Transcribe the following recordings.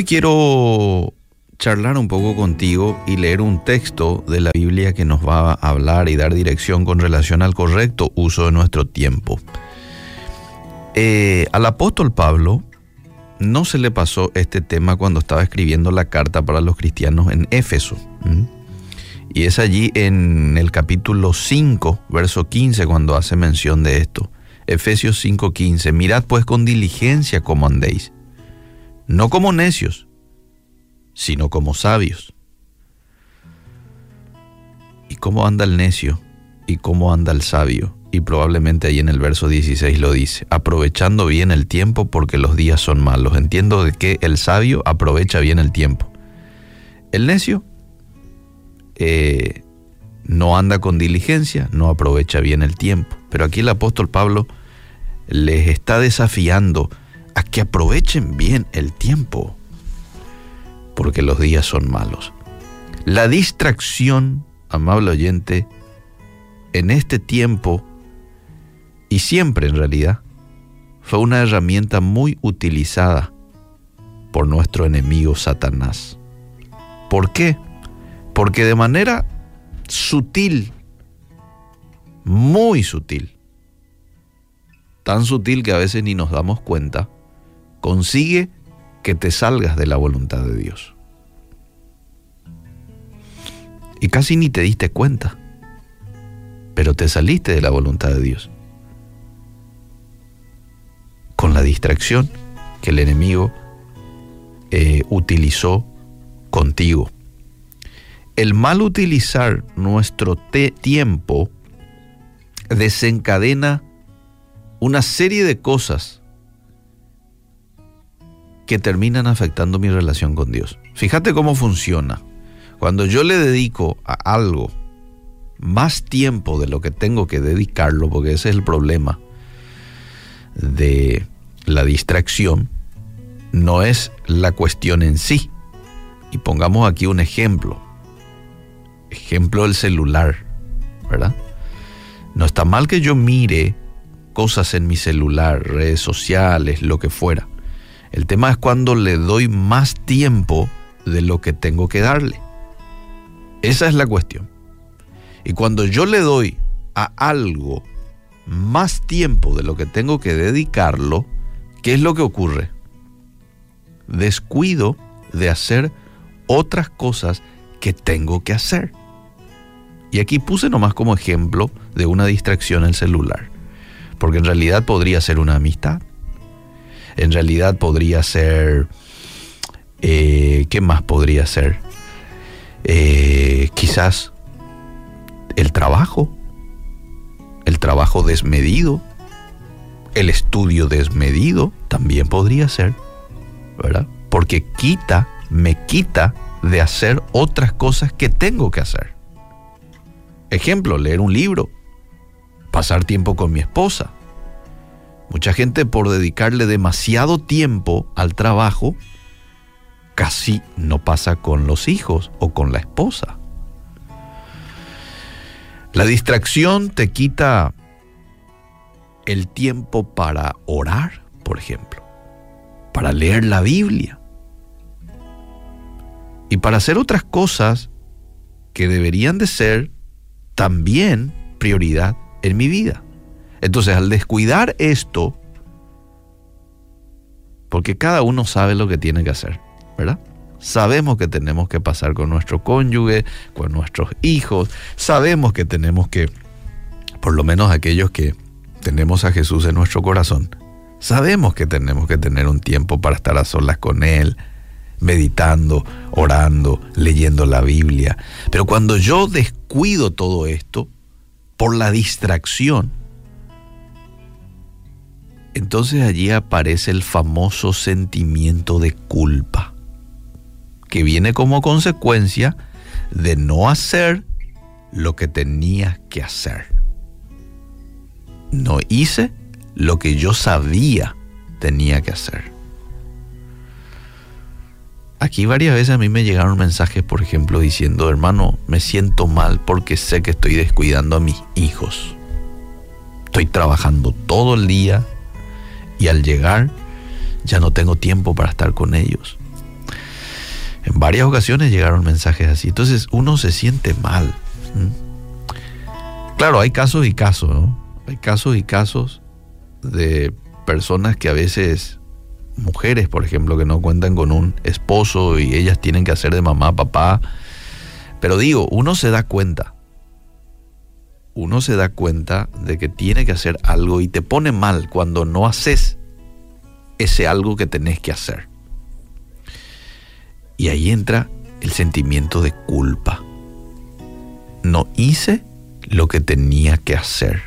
Hoy quiero charlar un poco contigo y leer un texto de la Biblia que nos va a hablar y dar dirección con relación al correcto uso de nuestro tiempo. Eh, al apóstol Pablo no se le pasó este tema cuando estaba escribiendo la carta para los cristianos en Éfeso. Y es allí en el capítulo 5, verso 15, cuando hace mención de esto. Efesios 5:15, mirad pues con diligencia cómo andéis, no como necios, sino como sabios. ¿Y cómo anda el necio? ¿Y cómo anda el sabio? Y probablemente ahí en el verso 16 lo dice, aprovechando bien el tiempo porque los días son malos. Entiendo de que el sabio aprovecha bien el tiempo. El necio eh, no anda con diligencia, no aprovecha bien el tiempo. Pero aquí el apóstol Pablo les está desafiando que aprovechen bien el tiempo, porque los días son malos. La distracción, amable oyente, en este tiempo, y siempre en realidad, fue una herramienta muy utilizada por nuestro enemigo Satanás. ¿Por qué? Porque de manera sutil, muy sutil, tan sutil que a veces ni nos damos cuenta, consigue que te salgas de la voluntad de Dios. Y casi ni te diste cuenta, pero te saliste de la voluntad de Dios. Con la distracción que el enemigo eh, utilizó contigo. El mal utilizar nuestro tiempo desencadena una serie de cosas que terminan afectando mi relación con Dios. Fíjate cómo funciona. Cuando yo le dedico a algo más tiempo de lo que tengo que dedicarlo, porque ese es el problema de la distracción, no es la cuestión en sí. Y pongamos aquí un ejemplo. Ejemplo del celular, ¿verdad? No está mal que yo mire cosas en mi celular, redes sociales, lo que fuera. El tema es cuando le doy más tiempo de lo que tengo que darle. Esa es la cuestión. Y cuando yo le doy a algo más tiempo de lo que tengo que dedicarlo, ¿qué es lo que ocurre? Descuido de hacer otras cosas que tengo que hacer. Y aquí puse nomás como ejemplo de una distracción el celular porque en realidad podría ser una amistad, en realidad podría ser, eh, ¿qué más podría ser? Eh, quizás el trabajo, el trabajo desmedido, el estudio desmedido también podría ser, ¿verdad? Porque quita, me quita de hacer otras cosas que tengo que hacer. Ejemplo, leer un libro, pasar tiempo con mi esposa. Mucha gente por dedicarle demasiado tiempo al trabajo, casi no pasa con los hijos o con la esposa. La distracción te quita el tiempo para orar, por ejemplo, para leer la Biblia y para hacer otras cosas que deberían de ser también prioridad en mi vida. Entonces, al descuidar esto, porque cada uno sabe lo que tiene que hacer, ¿verdad? Sabemos que tenemos que pasar con nuestro cónyuge, con nuestros hijos, sabemos que tenemos que, por lo menos aquellos que tenemos a Jesús en nuestro corazón, sabemos que tenemos que tener un tiempo para estar a solas con Él, meditando, orando, leyendo la Biblia. Pero cuando yo descuido todo esto, por la distracción, entonces allí aparece el famoso sentimiento de culpa, que viene como consecuencia de no hacer lo que tenía que hacer. No hice lo que yo sabía tenía que hacer. Aquí varias veces a mí me llegaron mensajes, por ejemplo, diciendo, hermano, me siento mal porque sé que estoy descuidando a mis hijos. Estoy trabajando todo el día y al llegar ya no tengo tiempo para estar con ellos. En varias ocasiones llegaron mensajes así. Entonces uno se siente mal. Claro, hay casos y casos, ¿no? Hay casos y casos de personas que a veces, mujeres por ejemplo, que no cuentan con un esposo y ellas tienen que hacer de mamá, papá. Pero digo, uno se da cuenta. Uno se da cuenta de que tiene que hacer algo y te pone mal cuando no haces ese algo que tenés que hacer. Y ahí entra el sentimiento de culpa. No hice lo que tenía que hacer.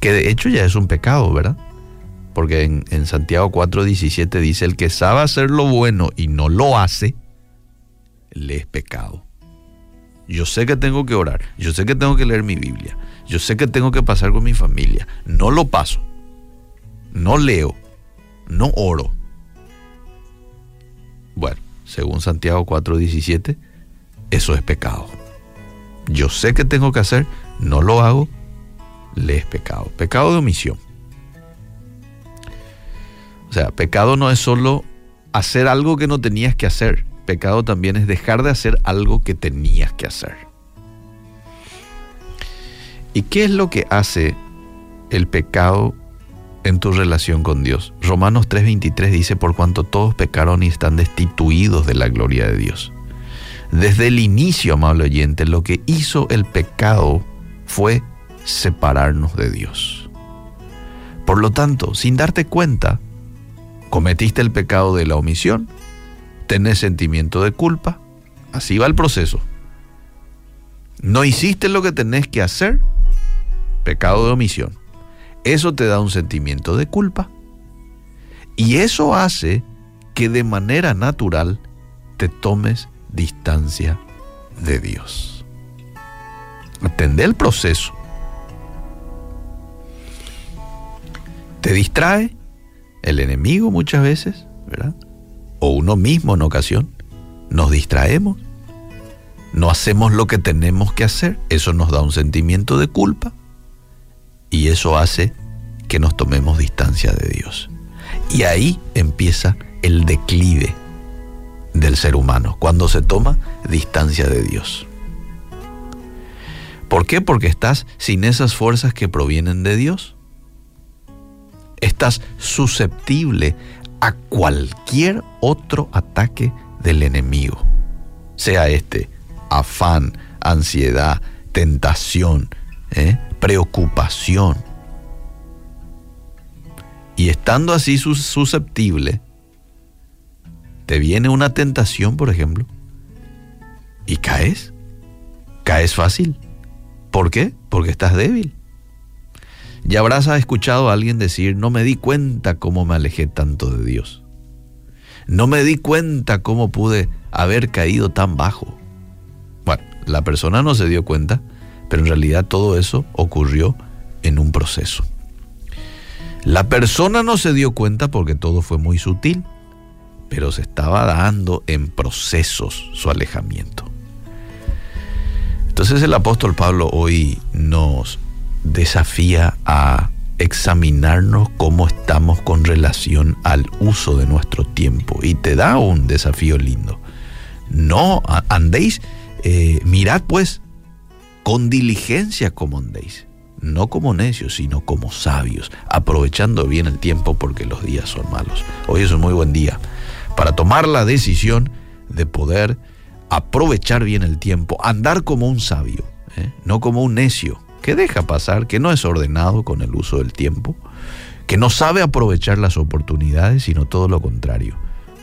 Que de hecho ya es un pecado, ¿verdad? Porque en, en Santiago 4:17 dice, el que sabe hacer lo bueno y no lo hace, le es pecado. Yo sé que tengo que orar, yo sé que tengo que leer mi Biblia, yo sé que tengo que pasar con mi familia. No lo paso, no leo, no oro. Bueno, según Santiago 4:17, eso es pecado. Yo sé que tengo que hacer, no lo hago, le es pecado. Pecado de omisión. O sea, pecado no es solo hacer algo que no tenías que hacer. Pecado también es dejar de hacer algo que tenías que hacer. ¿Y qué es lo que hace el pecado en tu relación con Dios. Romanos 3:23 dice, por cuanto todos pecaron y están destituidos de la gloria de Dios. Desde el inicio, amable oyente, lo que hizo el pecado fue separarnos de Dios. Por lo tanto, sin darte cuenta, cometiste el pecado de la omisión, tenés sentimiento de culpa, así va el proceso. No hiciste lo que tenés que hacer, pecado de omisión eso te da un sentimiento de culpa. Y eso hace que de manera natural te tomes distancia de Dios. Atende el proceso. Te distrae el enemigo muchas veces, ¿verdad? O uno mismo en ocasión. Nos distraemos. No hacemos lo que tenemos que hacer. Eso nos da un sentimiento de culpa y eso hace que nos tomemos distancia de Dios. Y ahí empieza el declive del ser humano, cuando se toma distancia de Dios. ¿Por qué? Porque estás sin esas fuerzas que provienen de Dios. Estás susceptible a cualquier otro ataque del enemigo, sea este afán, ansiedad, tentación, ¿eh? preocupación. Y estando así susceptible, te viene una tentación, por ejemplo, y caes. Caes fácil. ¿Por qué? Porque estás débil. Ya habrás escuchado a alguien decir, no me di cuenta cómo me alejé tanto de Dios. No me di cuenta cómo pude haber caído tan bajo. Bueno, la persona no se dio cuenta pero en realidad todo eso ocurrió en un proceso. La persona no se dio cuenta porque todo fue muy sutil, pero se estaba dando en procesos su alejamiento. Entonces el apóstol Pablo hoy nos desafía a examinarnos cómo estamos con relación al uso de nuestro tiempo y te da un desafío lindo. No andéis, eh, mirad pues con diligencia como andéis, no como necios, sino como sabios, aprovechando bien el tiempo porque los días son malos. Hoy es un muy buen día para tomar la decisión de poder aprovechar bien el tiempo, andar como un sabio, ¿eh? no como un necio, que deja pasar, que no es ordenado con el uso del tiempo, que no sabe aprovechar las oportunidades, sino todo lo contrario.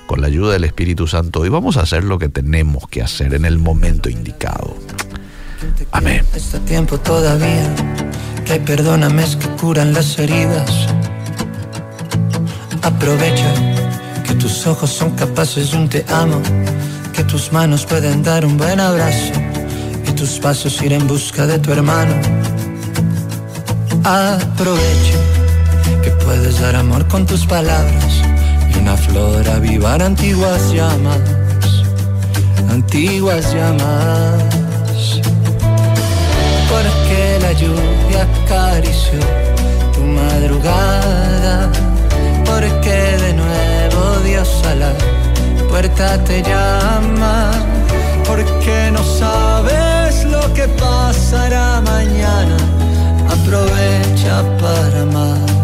Con la ayuda del Espíritu Santo hoy vamos a hacer lo que tenemos que hacer en el momento indicado. Amén. Este. Aprovecha que tus ojos son capaces de un te amo, que tus manos pueden dar un buen abrazo tus pasos ir en busca de tu hermano. Aprovecha que puedes dar amor con tus palabras y una flor avivar antiguas llamas, antiguas llamas porque la lluvia acarició tu madrugada, porque de nuevo Dios la puerta te llama, porque no sabes que pasará mañana. Aprovecha para amar.